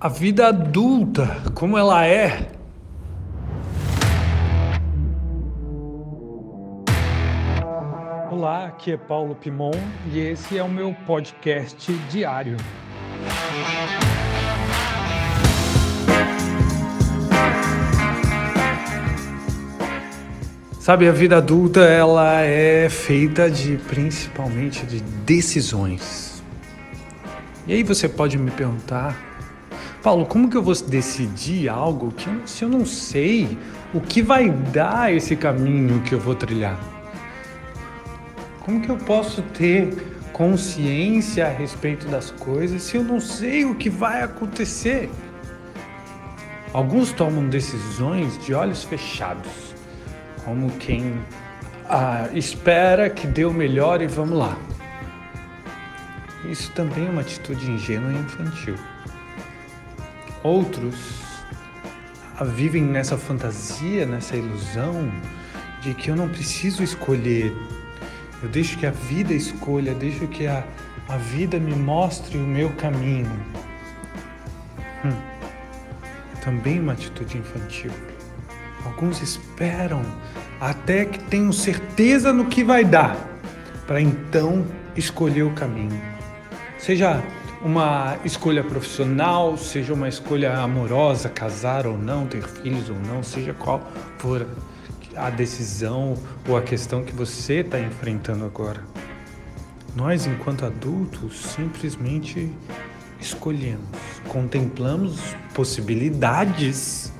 A vida adulta, como ela é. Olá, aqui é Paulo Pimon e esse é o meu podcast diário. Sabe, a vida adulta ela é feita de principalmente de decisões. E aí você pode me perguntar, Paulo, como que eu vou decidir algo que se eu não sei o que vai dar esse caminho que eu vou trilhar? Como que eu posso ter consciência a respeito das coisas se eu não sei o que vai acontecer? Alguns tomam decisões de olhos fechados, como quem ah, espera que dê o melhor e vamos lá. Isso também é uma atitude ingênua e infantil. Outros vivem nessa fantasia, nessa ilusão de que eu não preciso escolher. Eu deixo que a vida escolha, deixo que a, a vida me mostre o meu caminho. Hum. Também uma atitude infantil. Alguns esperam até que tenham certeza no que vai dar, para então escolher o caminho. Seja uma escolha profissional, seja uma escolha amorosa, casar ou não, ter filhos ou não, seja qual for a decisão ou a questão que você está enfrentando agora. Nós, enquanto adultos, simplesmente escolhemos, contemplamos possibilidades,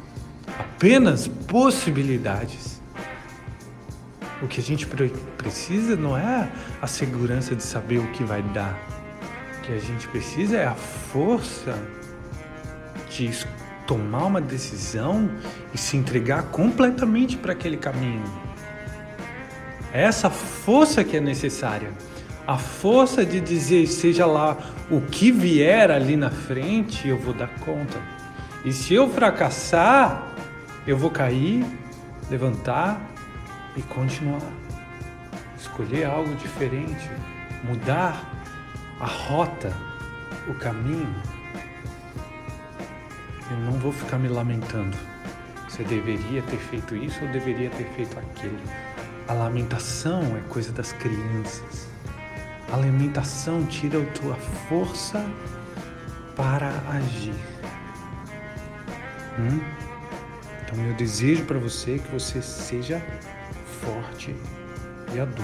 apenas possibilidades. O que a gente precisa não é a segurança de saber o que vai dar que a gente precisa é a força de tomar uma decisão e se entregar completamente para aquele caminho. É essa força que é necessária. A força de dizer, seja lá o que vier ali na frente, eu vou dar conta. E se eu fracassar, eu vou cair, levantar e continuar. Escolher algo diferente, mudar a rota, o caminho, eu não vou ficar me lamentando. Você deveria ter feito isso ou deveria ter feito aquilo. A lamentação é coisa das crianças. A lamentação tira a tua força para agir. Hum? Então, meu desejo para você é que você seja forte e adulto.